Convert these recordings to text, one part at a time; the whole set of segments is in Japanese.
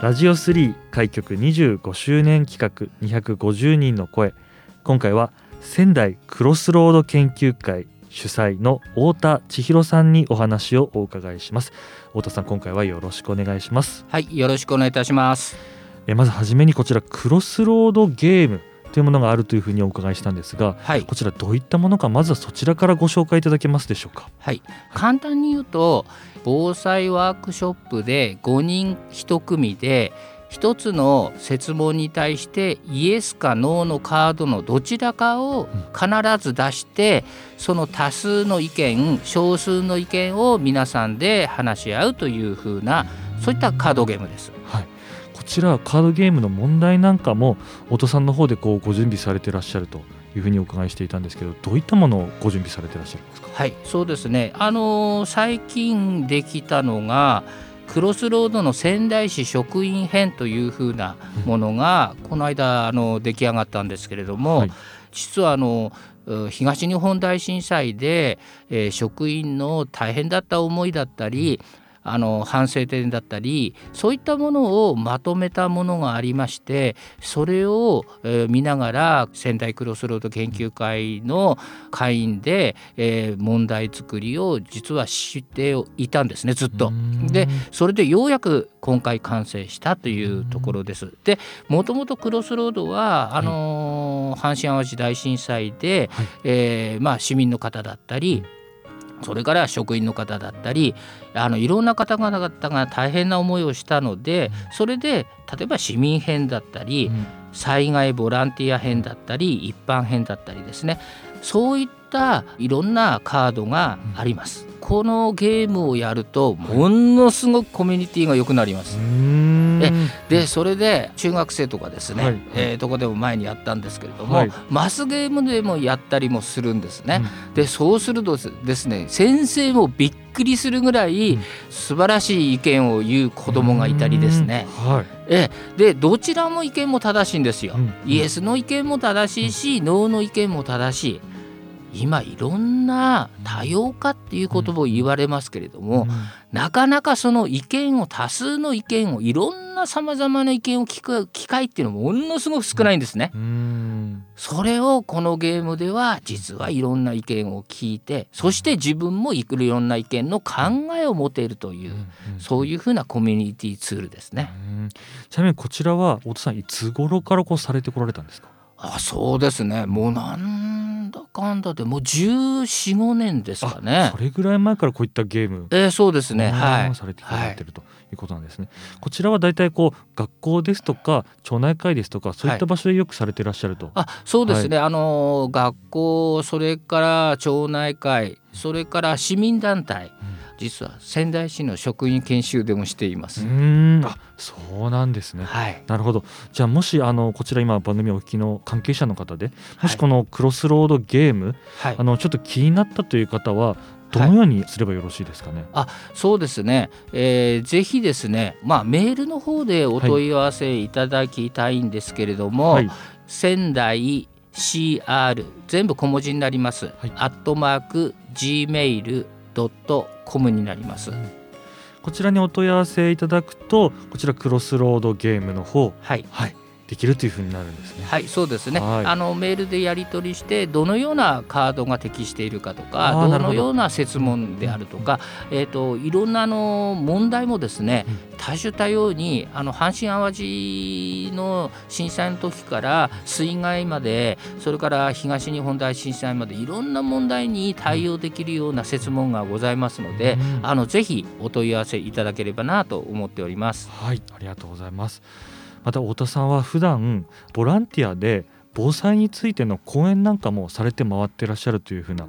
ラジオ3開局25周年企画250人の声。今回は仙台クロスロード研究会主催の太田千尋さんにお話をお伺いします。太田さん今回はよろしくお願いします。はいよろしくお願いいたします。えまずはじめにこちらクロスロードゲームというものがあるというふうにお伺いしたんですが、はい、こちらどういったものかまずはそちらからご紹介いただけますでしょうか。はい。簡単に言うと防災ワークショップで5人1組で1つの設問に対してイエスかノーのカードのどちらかを必ず出してその多数の意見少数の意見を皆さんで話し合うというふうなそういったカードゲームです。はい。こちらカードゲームの問題なんかもお父さんの方でこうご準備されていらっしゃるというふうにお伺いしていたんですけどどういったものをご準備されていらっしゃるんですか？はいそうですね。あの最近できたのがクロスロードの仙台市職員編というふうなものがこの間あの出来上がったんですけれども、はい、実はあの東日本大震災で、えー、職員の大変だった思いだったりあの反省点だったりそういったものをまとめたものがありましてそれを、えー、見ながら仙台クロスロード研究会の会員で、えー、問題作りを実は知っていたんですねずっと。でそれでようやく今回完成したというところです。でもともとクロスロードはあのー、阪神・淡路大震災で、はい、えー、まあ、市民の方だったりそれから職員の方だったりあのいろんな方々が大変な思いをしたのでそれで例えば市民編だったり、災害ボランティア編だったり一般編だったりですね。そういったいろんなカードがあります。このゲームをやるとものすごくコミュニティが良くなります。えでそれで中学生とかですね、はい、えー、とこでも前にやったんですけれども、はい、マスゲームでもやったりもするんですね。うん、でそうするとですね先生もびっくりするぐらい素晴らしい意見を言う子供がいたりですね。はい、えでどちらも意見も正しいんですよ。うん、イエスの意見も正しいし、ノーの意見も正しい。今いろんな多様化っていう言葉を言われますけれども、うん、なかなかその意見を多数の意見をいろんなさまざまな意見を聞く機会っていうのもものすごく少ないんですね。うん、それをこのゲームでは実はいろんな意見を聞いてそして自分もいろんな意見の考えを持てるという、うん、そういうふうなコミュニティツールですね。ちなみにこちらは太田さんいつ頃からこうされてこられたんですか？あそうですね。もうなんだかんだでもう1415年ですかね。それぐらい前からこういったゲームえー、そうですね。はい。されてこられてるということなんですね、はい、こちらは大体こう学校ですとか町内会ですとかそういった場所でよくされていらっしゃると、はい、あそうですね、はい、あの学校それから町内会それから市民団体、うん実は仙台市の職員研修でもしています。うん。あそうなんですね、はい、なるほど。じゃあもしあのこちら今番組お聞きの関係者の方でもしこのクロスロードゲーム、はい、あのちょっと気になったという方はどのようにすればよろしいですかね？はい、あそうですね、えー、ぜひですね、まあ、メールの方でお問い合わせいただきたいんですけれども、はい、仙台 CR 全部小文字になります、はい、アットマーク gmail ドットコムになります。こちらにお問い合わせいただくとこちらクロスロードゲームの方、はい、はい、できるというふうになるんですね。はい、そうですね。はい、あのメールでやり取りしてどのようなカードが適しているかとか、どのような設問であるとか、えっ、ー、といろんなあの問題もですね、多種多様にあの阪神淡路の震災の時から水害まで、それから東日本大震災までいろんな問題に対応できるような設問がございますので、あのぜひお問い合わせいただければなと思っております。はい、ありがとうございます。また太田さんは普段ボランティアで防災についての講演なんかもされて回ってらっしゃるというふうな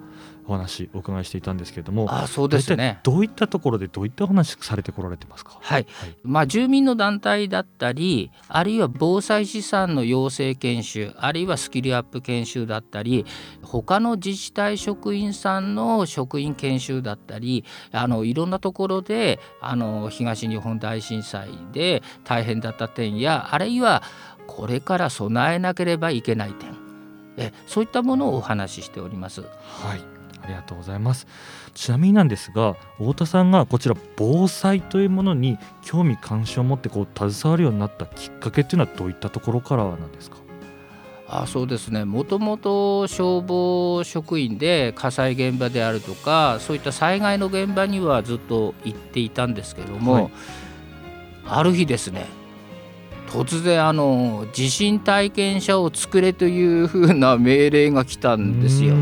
お話お伺いしていたんですけれどもあそうですね。どういったところでどういったお話されてこられてますか？はい、はい、まあ、住民の団体だったりあるいは防災資産の養成研修あるいはスキルアップ研修だったり他の自治体職員さんの職員研修だったりあのいろんなところであの東日本大震災で大変だった点やあるいはこれから備えなければいけない点。えそういったものをお話ししております。はいありがとうございます。ちなみになんですが太田さんがこちら防災というものに興味関心を持ってこう携わるようになったきっかけっていうのはどういったところからなんですか？あそうですね。もともと消防職員で火災現場であるとかそういった災害の現場にはずっと行っていたんですけども、はい、ある日ですね突然あの地震体験者を作れというふうな命令が来たんですよ。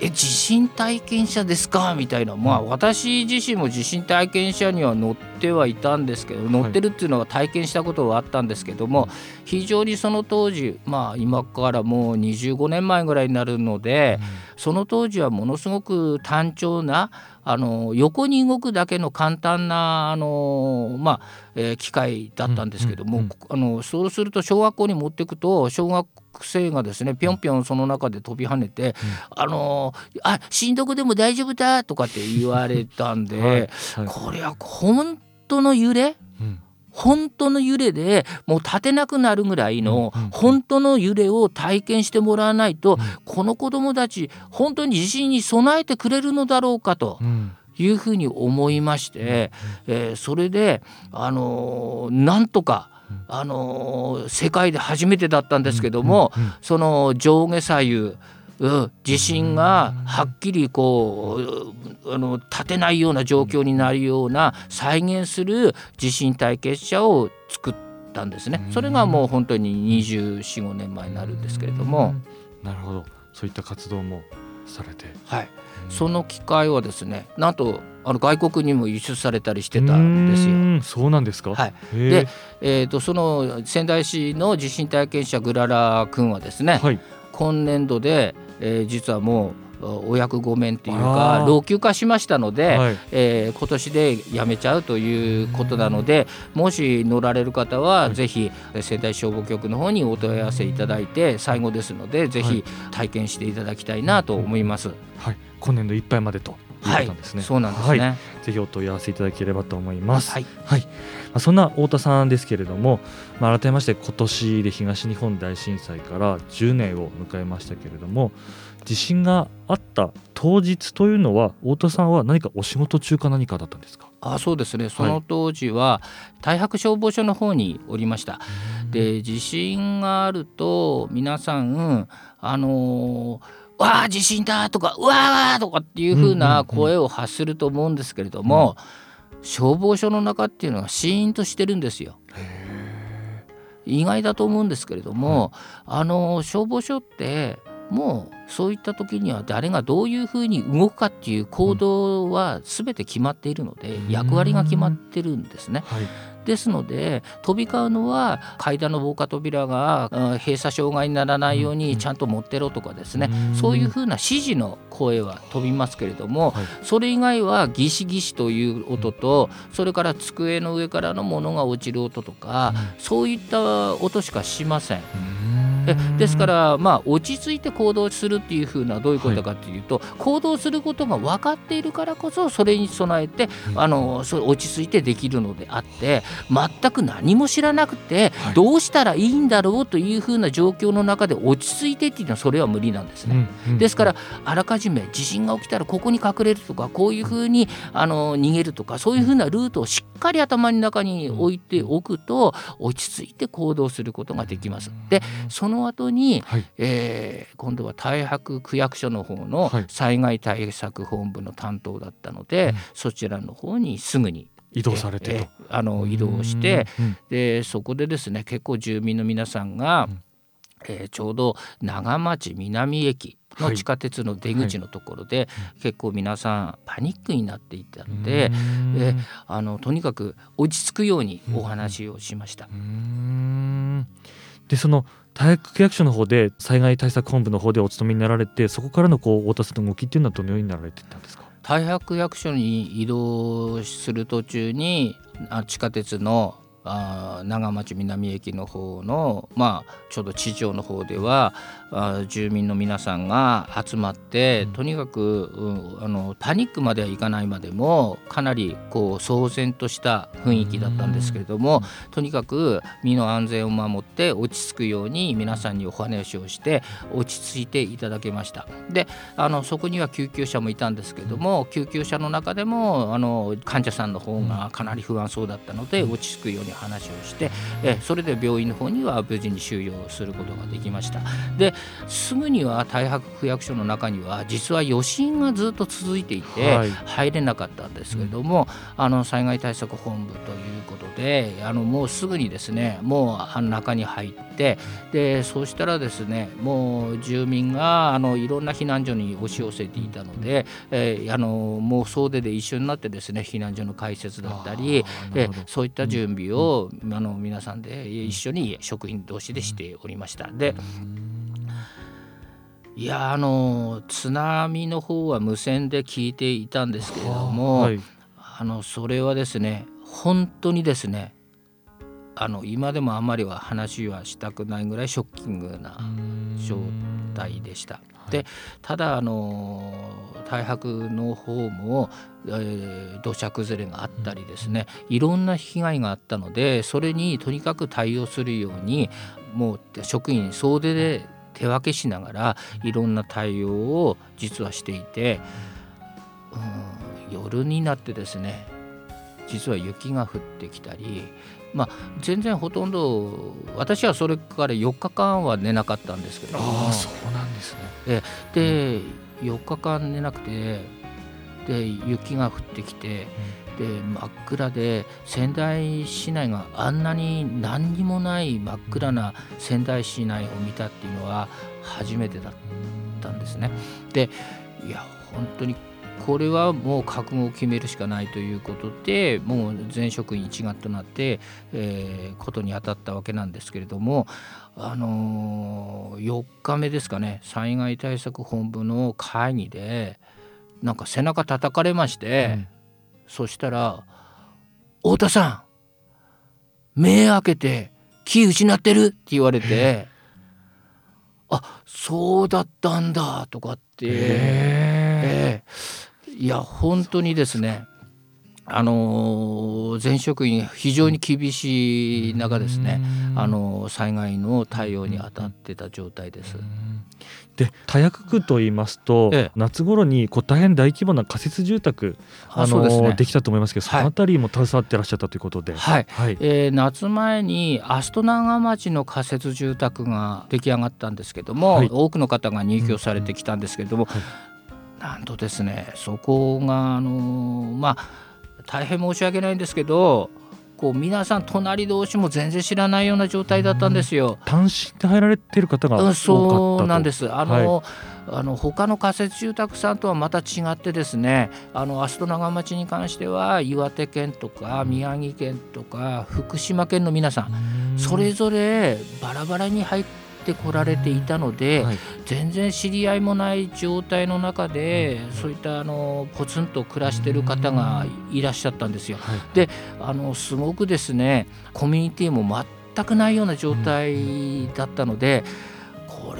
え地震体験者ですか？みたいな。まあ私自身も地震体験者には乗ってはいたんですけど乗ってるっていうのは体験したことはあったんですけども非常にその当時まあ今からもう25年前ぐらいになるのでその当時はものすごく単調なあの横に動くだけの簡単なあの、まあえー、機械だったんですけども、あのそうすると小学校に持っていくと小学生がですねぴょんぴょんその中で飛び跳ねて、うん、あのあ死んどくでも大丈夫だとかって言われたんで、はいはい、これは本当の揺れ、うん本当の揺れでもう立てなくなるぐらいの本当の揺れを体験してもらわないとこの子どもたち本当に地震に備えてくれるのだろうかと。いうふうに思いまして、えー、それで、あのー、なんとかあの世界で初めてだったんですけども、その上下左右地震がはっきりこうあの立てないような状況になるような再現する地震体験者を作ったんですね。それがもう本当に245年前になるんですけれども。なるほどそういった活動もされて。はいその機械はですねなんとあの外国にも輸出されたりしてたんですよ。そうなんですか？はい。で、えっ、ー、とその仙台市の地震体験者グララ君はですね、はい、今年度で、えー、実はもうお役御免というか老朽化しましたので、はい、えー、今年で辞めちゃうということなのでもし乗られる方はぜひ仙台消防局の方にお問い合わせいただいて最後ですのでぜひ体験していただきたいなと思います。はい、今年度いっぱいまでとはい、そうなんですね、はい、ぜひお問い合わせいただければと思います。はい、はい、まあ、そんな太田さんですけれども、まあ、改めまして今年で東日本大震災から10年を迎えましたけれども地震があった当日というのは太田さんは何かお仕事中か何かだったんですか？あそうですね。その当時は太白消防署の方におりました。で地震があると皆さんあのーわあ地震だとかうわーとかっていう風な声を発すると思うんですけれども、消防署の中っていうのはシーンとしてるんですよ。意外だと思うんですけれども、はい、あの消防署ってもうそういった時には誰がどういうふうに動くかっていう行動は全て決まっているので、役割が決まってるんですね。はいですので飛び交うのは階段の防火扉が閉鎖障害にならないようにちゃんと持ってろとかですね、そういうふうな指示の声は飛びますけれども、はい、それ以外はギシギシという音とそれから机の上からのものが落ちる音とか、そういった音しかしません。えですからまあ落ち着いて行動するっていうふうなどういうことかっていうと、はい、行動することが分かっているからこそそれに備えて、うん、あのそれ落ち着いてできるのであって全く何も知らなくて、はい、どうしたらいいんだろうというふうな状況の中で落ち着いてっていうのはそれは無理なんですね。うんうん、ですからあらかじめ地震が起きたらここに隠れるとかこういうふうにあの逃げるとかそういうふうなルートをしっかり頭の中に置いておくと落ち着いて行動することができます。でその後に、はい、えー、今度は太白区役所の方の災害対策本部の担当だったので、はい、そちらの方にすぐに移動されてと、あの移動してでそこでですね結構住民の皆さんが、えー、ちょうど長町南駅の地下鉄の出口のところで、はい。はい、結構皆さんパニックになっていたので、えあのとにかく落ち着くようにお話をしました。でその大学区役所の方で災害対策本部の方でお勤めになられてそこからのこう太田さんの動きっていうのはどのようになられてたんですか？大白役所に移動する途中に地下鉄のあ長町南駅の方の、まあ、ちょうど地上の方ではあ住民の皆さんが集まって、とにかく、うん、あのパニックまではいかないまでもかなりこう騒然とした雰囲気だったんですけれども、とにかく身の安全を守って落ち着くように皆さんにお話をして落ち着いていただけました。であのそこには救急車もいたんですけども救急車の中でもあの患者さんの方がかなり不安そうだったので落ち着くように話をしてえそれで病院の方には無事に収容することができました。ですぐには太白区役所の中には実は余震がずっと続いていて入れなかったんですけれども、はい、あの災害対策本部ということであのもうすぐにですねもう中に入ってでそうしたらですねもう住民があのいろんな避難所に押し寄せていたので、えー、あのもう総出で一緒になってですね避難所の開設だったり、えー、そういった準備を、うん、あの皆さんで一緒に職員同士でしておりました。でいやあの津波の方は無線で聞いていたんですけれども、はい、あのそれはですね本当にですねあの今でもあんまりは話はしたくないぐらいショッキングな状態でした。でただあの大白の方も、えー、土砂崩れがあったりですねいろんな被害があったのでそれにとにかく対応するようにもう職員総出で手分けしながらいろんな対応を実はしていて、うん、夜になってですね実は雪が降ってきたりまあ、全然ほとんど私はそれから4日間は寝なかったんですけど。あそうなんですね。で4日間寝なくてで雪が降ってきて、で真っ暗で仙台市内があんなに何にもない真っ暗な仙台市内を見たっていうのは初めてだったんですね。でいや本当にこれはもう覚悟を決めるしかないということでもう全職員一丸となって、えー、ことに当たったわけなんですけれども、あのー、4日目ですかね災害対策本部の会議でなんか背中叩かれまして、うん。そしたら「太田さん目開けて気失ってる」って言われて「あそうだったんだ」とかって、えー、いや本当にですねあの全職員非常に厳しい中ですねあの災害の対応に当たってた状態です。で田薬区と言いますと、ええ、夏頃にこう大変大規模な仮設住宅あので、ね,、きたと思いますけど、そのあたりも携わってらっしゃったということで、はい。はい、えー、夏前にアスト長町の仮設住宅が出来上がったんですけども、はい、多くの方が入居されてきたんですけれども、うんうんはい、なんとですねそこがあのまあ大変申し訳ないんですけどこう皆さん隣同士も全然知らないような状態だったんですよ。単身で入られてる方が多かったそうなんです。あの、はい、あの他の仮設住宅さんとはまた違ってですねあのアスト長町に関しては岩手県とか宮城県とか福島県の皆さんそれぞれバラバラに入ってってこられていたので、はい、全然知り合いもない状態の中で、そういったあのポツンと暮らしてる方がいらっしゃったんですよ。はい、であのすごくですねコミュニティも全くないような状態だったので。うんこ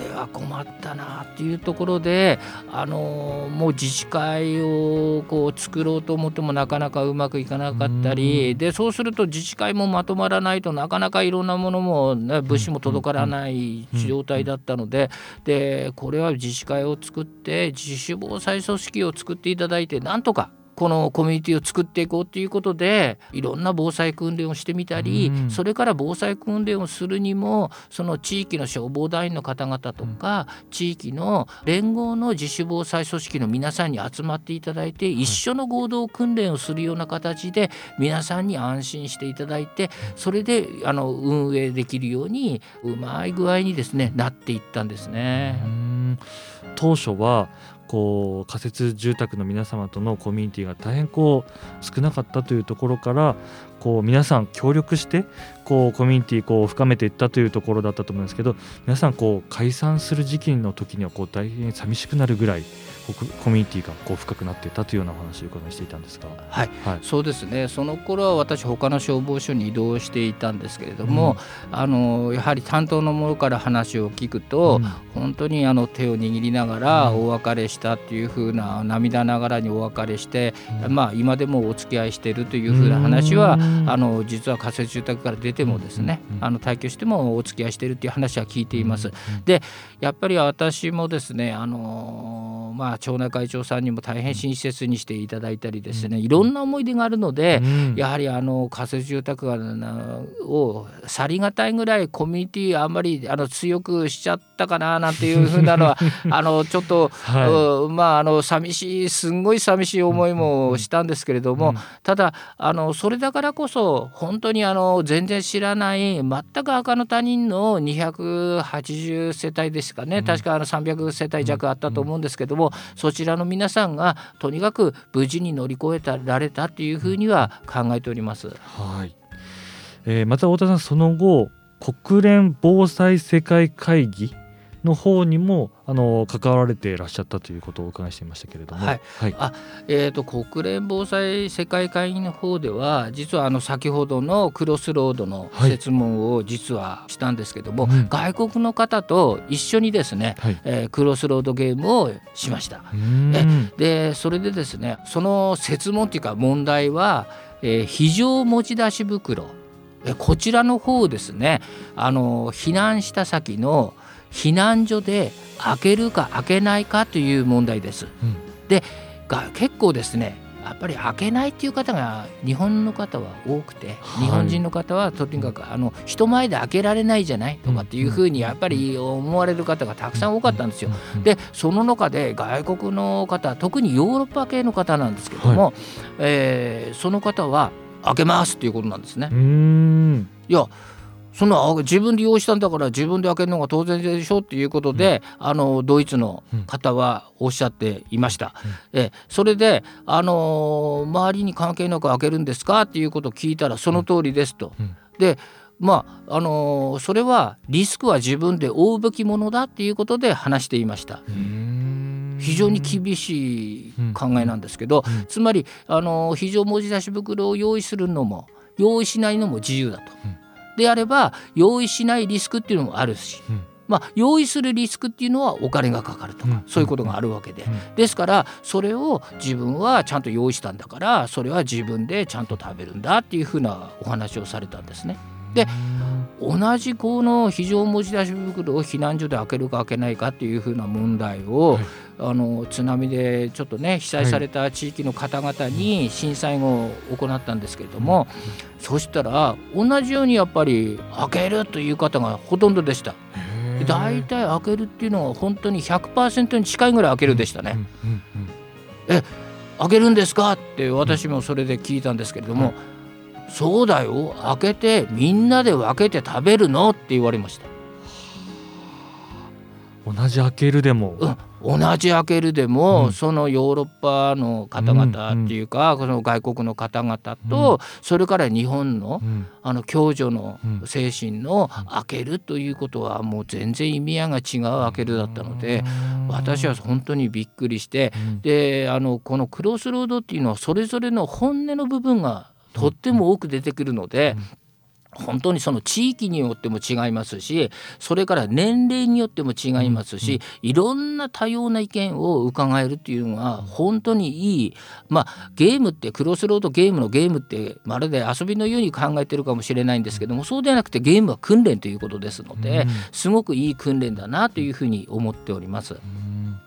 れは困ったなっていうところであのもう自治会をこう作ろうと思ってもなかなかうまくいかなかったりでそうすると自治会もまとまらないとなかなかいろんなものも、ね、物資も届からない状態だったのででこれは自治会を作って自主防災組織を作っていただいてなんとかこのコミュニティを作っていこうということでいろんな防災訓練をしてみたり、うん。それから防災訓練をするにもその地域の消防団員の方々とか、地域の連合の自主防災組織の皆さんに集まっていただいて、一緒の合同訓練をするような形で皆さんに安心していただいてそれであの運営できるようにうまい具合にですねなっていったんですね。うん。当初はこう仮設住宅の皆様とのコミュニティが大変こう少なかったというところからこう皆さん協力してこうコミュニティこう深めていったというところだったと思うんですけど皆さんこう解散する時期の時にはこう大変寂しくなるぐらいコミュニティがこう深くなっていたというようなお話を伺いしていたんですが。はい、はい。そうですね。その頃は私他の消防署に移動していたんですけれども、あのやはり担当の者から話を聞くと、うん。本当にあの手を握りながらうん。お別れしたっていう風な涙ながらにお別れして、うん。まあ今でもお付き合いしているという風な話は、うん。あの実は仮設住宅から出てもですね、あの退去してもお付き合いしているっていう話は聞いています。うんやっぱり私もですね、あのーまあ、町内会長さんにも大変親切にしていただいたりですね、いろんな思い出があるので、うん。やはりあの仮設住宅を去りがたいぐらいコミュニティあんまりあの強くしちゃったかななんていうふうなのは あのちょっと、まああの寂しいすんごい寂しい思いもしたんですけれども、うん。ただあのそれだからこそ本当にあの全然知らない全く赤の他人の280世帯ですかね、うん。確かあの300世帯弱あったと思うんですけども、そちらの皆さんがとにかく無事に乗り越えたられたっていうふうには考えております。はい、えーまた太田さんその後国連防災世界会議の方にもあの関わられていらっしゃったということをお伺いしていましたけれども、はい。はい。あえー、と国連防災世界会議の方では実はあの先ほどのクロスロードのはい。設問を実はしたんですけども、うん。外国の方と一緒にですね、はい。えークロスロードゲームをしました。うーん。でそれでですねその設問っていうか問題は、えー非常持ち出し袋。えーこちらの方をですねあの避難した先の避難所で開けるか開けないかという問題です。うん。でが結構ですねやっぱり開けないっていう方が日本の方は多くて、はい。日本人の方はとにかくあの人前で開けられないじゃないとかっていうふうにやっぱり思われる方がたくさん多かったんですよ。うん。でその中で外国の方特にヨーロッパ系の方なんですけども、えーその方は開けますっていうことなんですね。う。ーん。いやそんなあ自分で用意したんだから自分で開けるのが当然でしょっていうことで、あのドイツの方はおっしゃっていました。えそれで、あのー周りに関係なく開けるんですかっていうことを聞いたらその通りですと。うん。でまああのーそれはリスクは自分で負うべきものだっていうことで話していました。うーん。非常に厳しい考えなんですけど、うん。つまりあの非常文字出し袋を用意するのも用意しないのも自由だと。うんであれば用意しないリスクっていうのもあるし、うん。まあ、用意するリスクっていうのはお金がかかるとか、うん。そういうことがあるわけで、うん。ですからそれを自分はちゃんと用意したんだからそれは自分でちゃんと食べるんだっていうふうなお話をされたんですね。で同じこの非常持ち出し袋を避難所で開けるか開けないかっていうふうな問題を、はい。あの津波でちょっとね被災された地域の方々に震災後行ったんですけれども、そしたら同じようにやっぱり開けるという方がほとんどでした。大体開けるっていうのは本当に100%に近いぐらい開けるでしたね。うんうんうん開けるんですか？って私もそれで聞いたんですけれども、そうだよ。開けてみんなで分けて食べるの？って言われました。同じ開けるでも、うん、同じ開けるでも、うん。そのヨーロッパの方々っていうか、この外国の方々と、それから日本のうん。あの共助のうん。精神の開けるということはもう全然意味合いが違う開けるだったので、私は本当にびっくりして、うん。であのこのクロスロードっていうのはそれぞれの本音の部分がとっても多く出てくるので。本当にその地域によっても違いますしそれから年齢によっても違いますし、いろんな多様な意見を伺えるっていうのは本当にいい、まあ、ゲームってクロスロードゲームのゲームってまるで遊びのように考えてるかもしれないんですけどもそうではなくてゲームは訓練ということですので、うん。すごくいい訓練だなというふうに思っております。うん。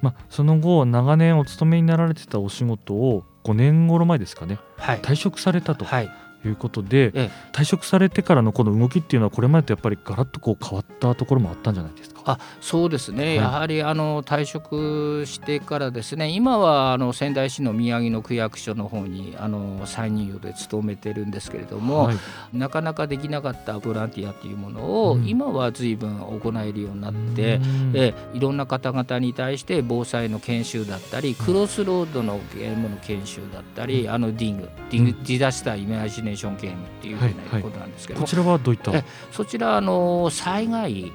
まあ、その後長年お勤めになられてたお仕事を5年頃前ですかね。はい。退職されたとはい。いうことで、え。退職されてからのこの動きっていうのはこれまでとやっぱりガラッとこう変わったところもあったんじゃないですか？あそうですね、い。やはりあの退職してからですね。今はあの仙台市の宮城の区役所の方にあの再任用で勤めてるんですけれども、はい。なかなかできなかったボランティアっていうものを、うん。今は随分行えるようになって、うん。えいろんな方々に対して防災の研修だったりクロスロードのゲームの研修だったり、あのディングディング、うん。ディザスターイマジネーションゲームっていうふうなことなんですけども、こちらはどういった、えそちらあの災害、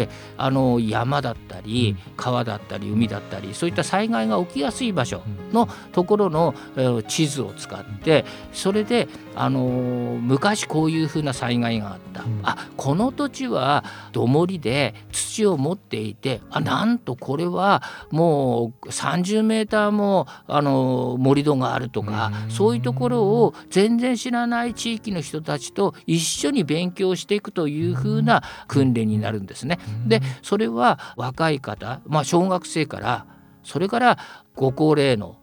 えあの山だったり、川だったり海だったりそういった災害が起きやすい場所のところの、えー地図を使ってそれで、あのー昔こういうふうな災害があった、うん。あこの土地は土盛りで土を持っていてあなんとこれはもう30メーターも、あのー盛り土があるとかうん。そういうところを全然知らない地域の人たちと一緒に勉強していくというふうな訓練になるんですね。でそれは若い方、まあ、小学生からそれからご高齢の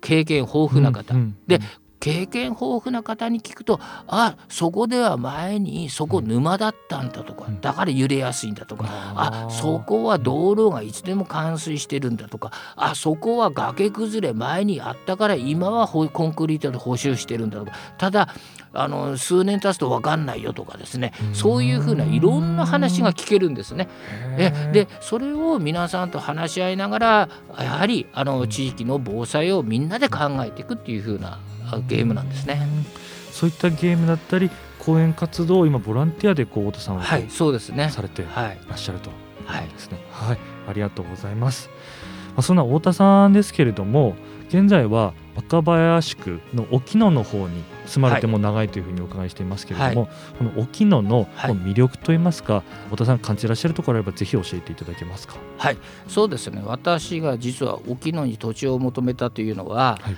経験豊富な方、うんうんで経験豊富な方に聞くとあそこでは前にそこ沼だったんだとかうん。だから揺れやすいんだとかあそこは道路がいつでも冠水してるんだとかあそこは崖崩れ前にあったから今はほコンクリートで補修してるんだとか。ただあの数年経つと分かんないよとかですねうんそういうふうないろんな話が聞けるんですね。えでそれを皆さんと話し合いながらやはりあの地域の防災をみんなで考えていくっていう風なあゲームなんですね。そういったゲームだったり講演活動を今ボランティアでこう太田さんははい、そうですね。されていはい、らっしゃるとはい、ですね。はい、ありがとうございます。まあ、そんな太田さんですけれども、現在は若林区の沖野の方に住まれても長いというふうにお伺いしていますけれども、この沖野の魅力といいますか、太田さん感じてらっしゃるところあればぜひ教えていただけますか？はい、そうですね。私が実は沖野に土地を求めたというのは、はい。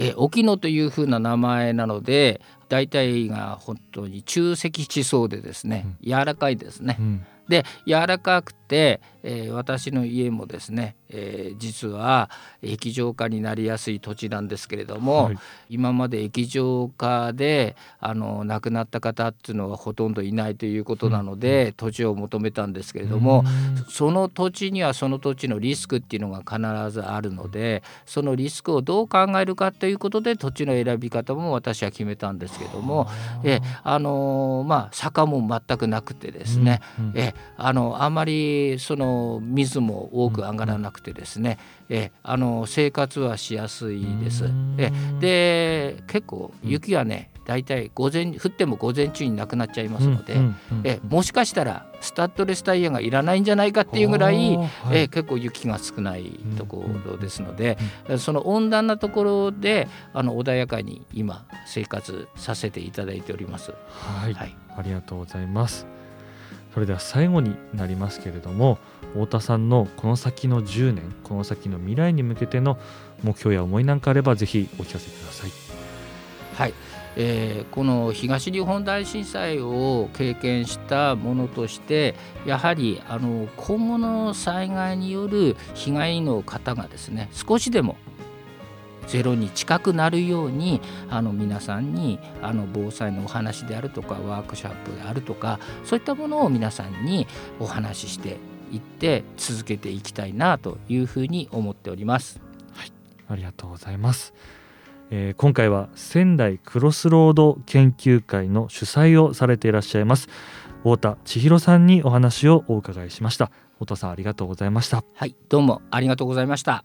え沖野という風な名前なので、大体が本当に中積地層でですね、柔らかいですね。うんで柔らかくて、えー私の家もですね、えー実は液状化になりやすい土地なんですけれども、はい。今まで液状化であの亡くなった方っていうのはほとんどいないということなので、土地を求めたんですけれども、その土地にはその土地のリスクっていうのが必ずあるのでそのリスクをどう考えるかということで土地の選び方も私は決めたんですけども、えあのまあ坂も全くなくてですね、うんうん。えあのあまりその水も多く上がらなくてですね、えあの生活はしやすいです。えで結構雪がね大体午前降っても午前中になくなっちゃいますので、えもしかしたらスタッドレスタイヤがいらないんじゃないかっていうぐらい、はい。え結構雪が少ないところですので、その温暖なところであの穏やかに今生活させていただいております。はい、はい。ありがとうございます。それでは最後になりますけれども太田さんのこの先の10年この先の未来に向けての目標や思いなんかあればぜひお聞かせください。はいえーこの東日本大震災を経験したものとしてやはりあの今後の災害による被害の方がですね少しでもゼロに近くなるようにあの皆さんにあの防災のお話であるとかワークショップであるとかそういったものを皆さんにお話ししていって続けていきたいなというふうに思っております。ありがとうございます。えー今回は仙台クロスロード研究会の主催をされていらっしゃいます太田千尋さんにお話をお伺いしました。太田さんありがとうございました。はい、どうもありがとうございました。